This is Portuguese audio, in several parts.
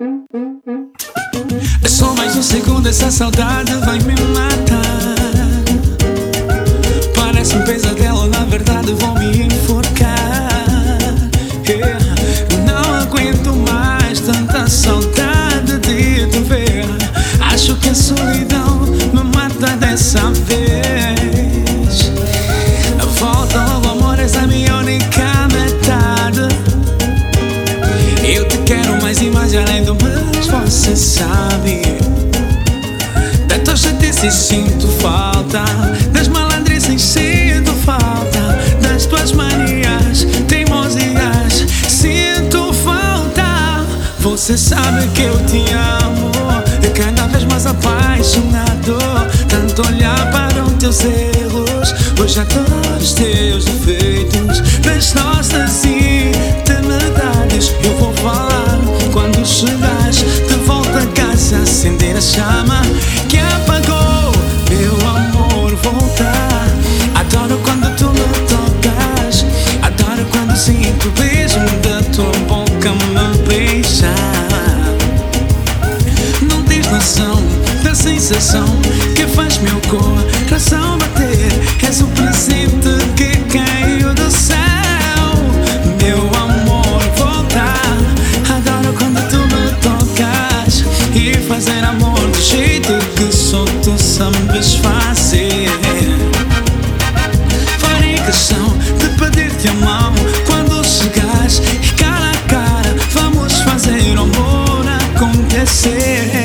É só mais um segundo, essa saudade vai me matar. Parece um pesadelo, na verdade vou me além do você sabe. Da tua chatice sinto falta, das malandrices sinto falta, das tuas manias, teimosias sinto falta. Você sabe que eu te amo, e cada vez mais apaixonado. Tanto olhar para os teus erros, hoje adoro os teus defeitos, das nossas intimidades. Eu vou falar quando de volta a casa, acender a chama que apagou. Meu amor, voltar. Adoro quando tu me tocas, adoro quando sinto o beijo da tua boca me beijar. Não tens noção da sensação que faz meu coração bater. És o presente fazer amor do jeito que só tu sabes fazer. Farei questão de pedir-te a mão quando chegares e cara a cara vamos fazer o amor acontecer.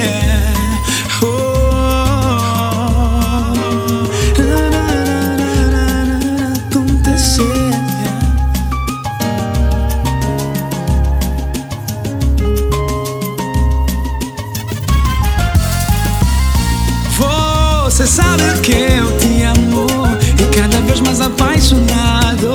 Você sabe que eu te amo e cada vez mais apaixonado.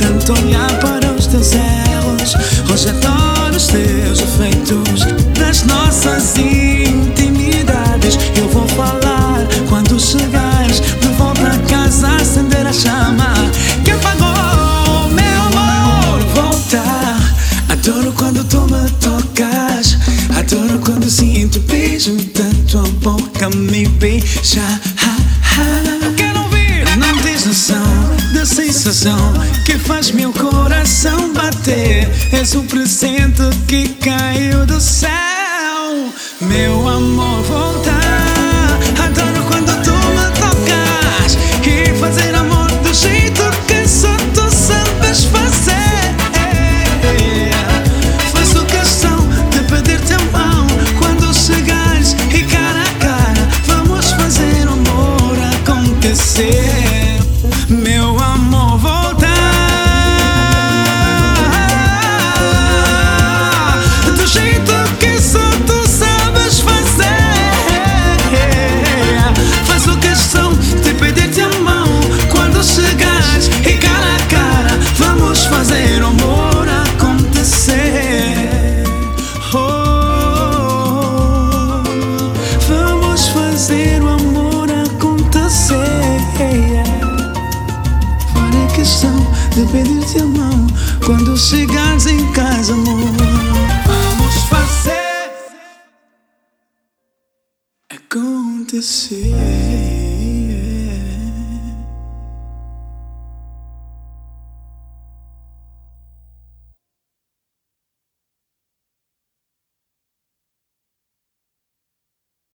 Tanto olhar para os teus erros, hoje adoro os teus defeitos, das nossas intimidades. Eu vou falar quando chegares de volta a casa, acender a chama que apagou meu amor. Voltar, adoro quando tu me tocas, adoro quando sinto o beijo da tua boca me beija. Que faz meu coração bater. És o presente que caiu do céu, meu amor. Fazer o amor acontecer. Farei questão de pedir-te a mão quando chegares em casa, amor. Vamos fazer acontecer.